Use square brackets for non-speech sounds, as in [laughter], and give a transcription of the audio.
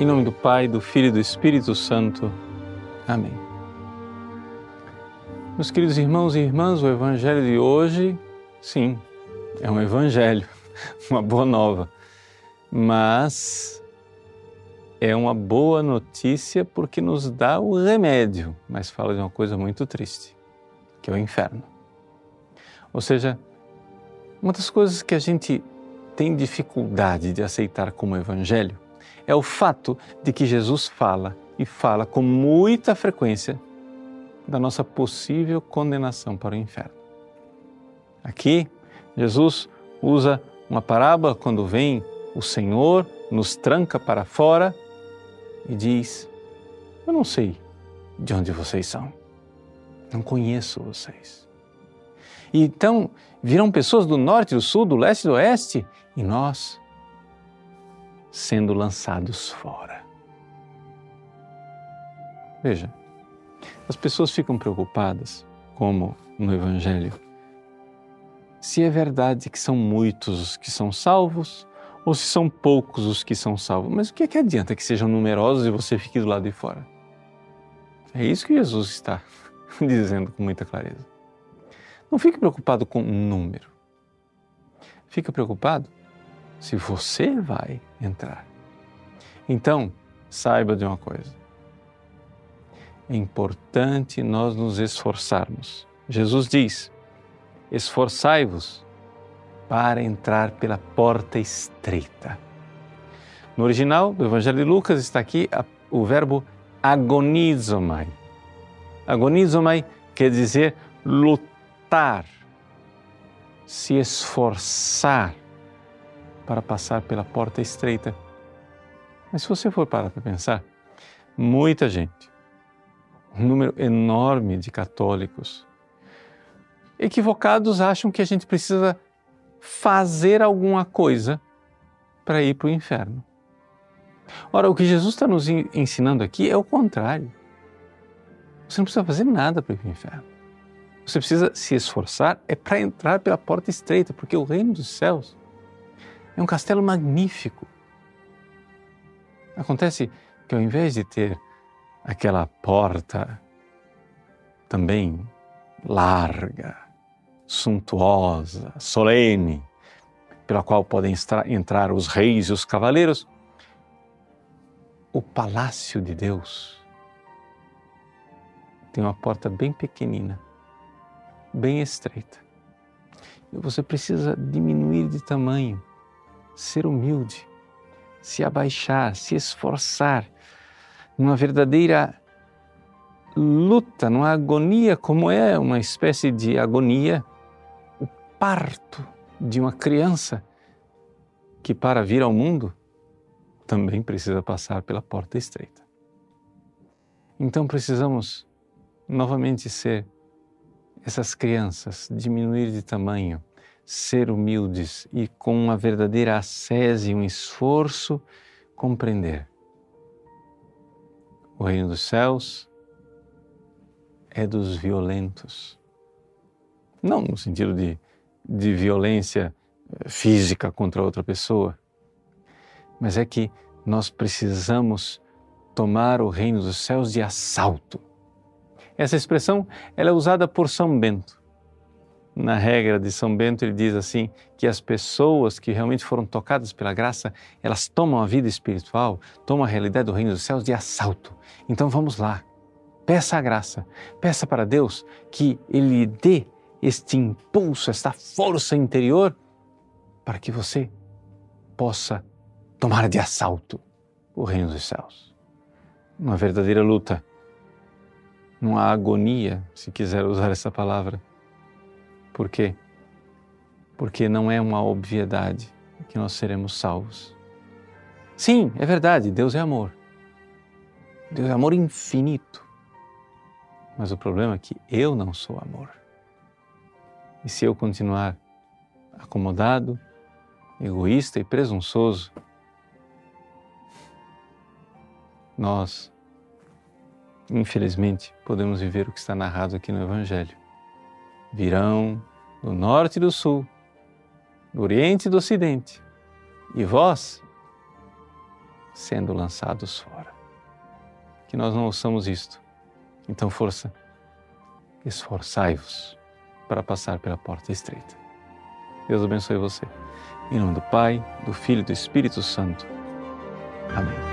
Em nome do Pai, do Filho e do Espírito Santo. Amém. Meus queridos irmãos e irmãs, o Evangelho de hoje, sim, é um Evangelho, [laughs] uma boa nova, mas é uma boa notícia porque nos dá o remédio, mas fala de uma coisa muito triste, que é o inferno. Ou seja, uma das coisas que a gente tem dificuldade de aceitar como Evangelho é o fato de que Jesus fala e fala com muita frequência da nossa possível condenação para o inferno. Aqui, Jesus usa uma parábola quando vem o Senhor, nos tranca para fora e diz: Eu não sei de onde vocês são, não conheço vocês. E então virão pessoas do norte, do sul, do leste e do oeste e nós sendo lançados fora. Veja, as pessoas ficam preocupadas, como no Evangelho, se é verdade que são muitos os que são salvos ou se são poucos os que são salvos. Mas o que, é que adianta que sejam numerosos e você fique do lado de fora? É isso que Jesus está [laughs] dizendo com muita clareza. Não fique preocupado com o número. Fica preocupado se você vai entrar. Então, saiba de uma coisa. É importante nós nos esforçarmos. Jesus diz: esforçai-vos para entrar pela porta estreita. No original do Evangelho de Lucas está aqui o verbo agonizomai. Agonizomai quer dizer lutar, se esforçar para passar pela porta estreita. Mas se você for parar para pensar, muita gente, um número enorme de católicos, equivocados acham que a gente precisa fazer alguma coisa para ir para o inferno. Ora, o que Jesus está nos ensinando aqui é o contrário. Você não precisa fazer nada para ir para o inferno. Você precisa se esforçar é para entrar pela porta estreita, porque o reino dos céus é um castelo magnífico. Acontece que ao invés de ter aquela porta também larga, suntuosa, solene, pela qual podem entrar os reis e os cavaleiros, o palácio de Deus tem uma porta bem pequenina, bem estreita. E você precisa diminuir de tamanho ser humilde, se abaixar, se esforçar, numa verdadeira luta, numa agonia, como é uma espécie de agonia, o parto de uma criança que, para vir ao mundo, também precisa passar pela porta estreita. Então precisamos novamente ser essas crianças, diminuir de tamanho, ser humildes e com uma verdadeira ascese e um esforço compreender. O reino dos céus é dos violentos. Não no sentido de, de violência eh, física contra outra pessoa, mas é que nós precisamos tomar o reino dos céus de assalto. Essa expressão ela é usada por São Bento na regra de São Bento, ele diz assim: que as pessoas que realmente foram tocadas pela graça, elas tomam a vida espiritual, tomam a realidade do reino dos céus de assalto. Então vamos lá, peça a graça, peça para Deus que Ele dê este impulso, esta força interior, para que você possa tomar de assalto o reino dos céus. Uma verdadeira luta, uma agonia, se quiser usar essa palavra por quê? Porque não é uma obviedade que nós seremos salvos. Sim, é verdade, Deus é amor. Deus é amor infinito. Mas o problema é que eu não sou amor. E se eu continuar acomodado, egoísta e presunçoso, nós, infelizmente, podemos viver o que está narrado aqui no Evangelho virão do norte e do sul, do oriente e do ocidente, e vós sendo lançados fora. Que nós não ouçamos isto. Então, força, esforçai-vos para passar pela porta estreita. Deus abençoe você. Em nome do Pai, do Filho e do Espírito Santo. Amém.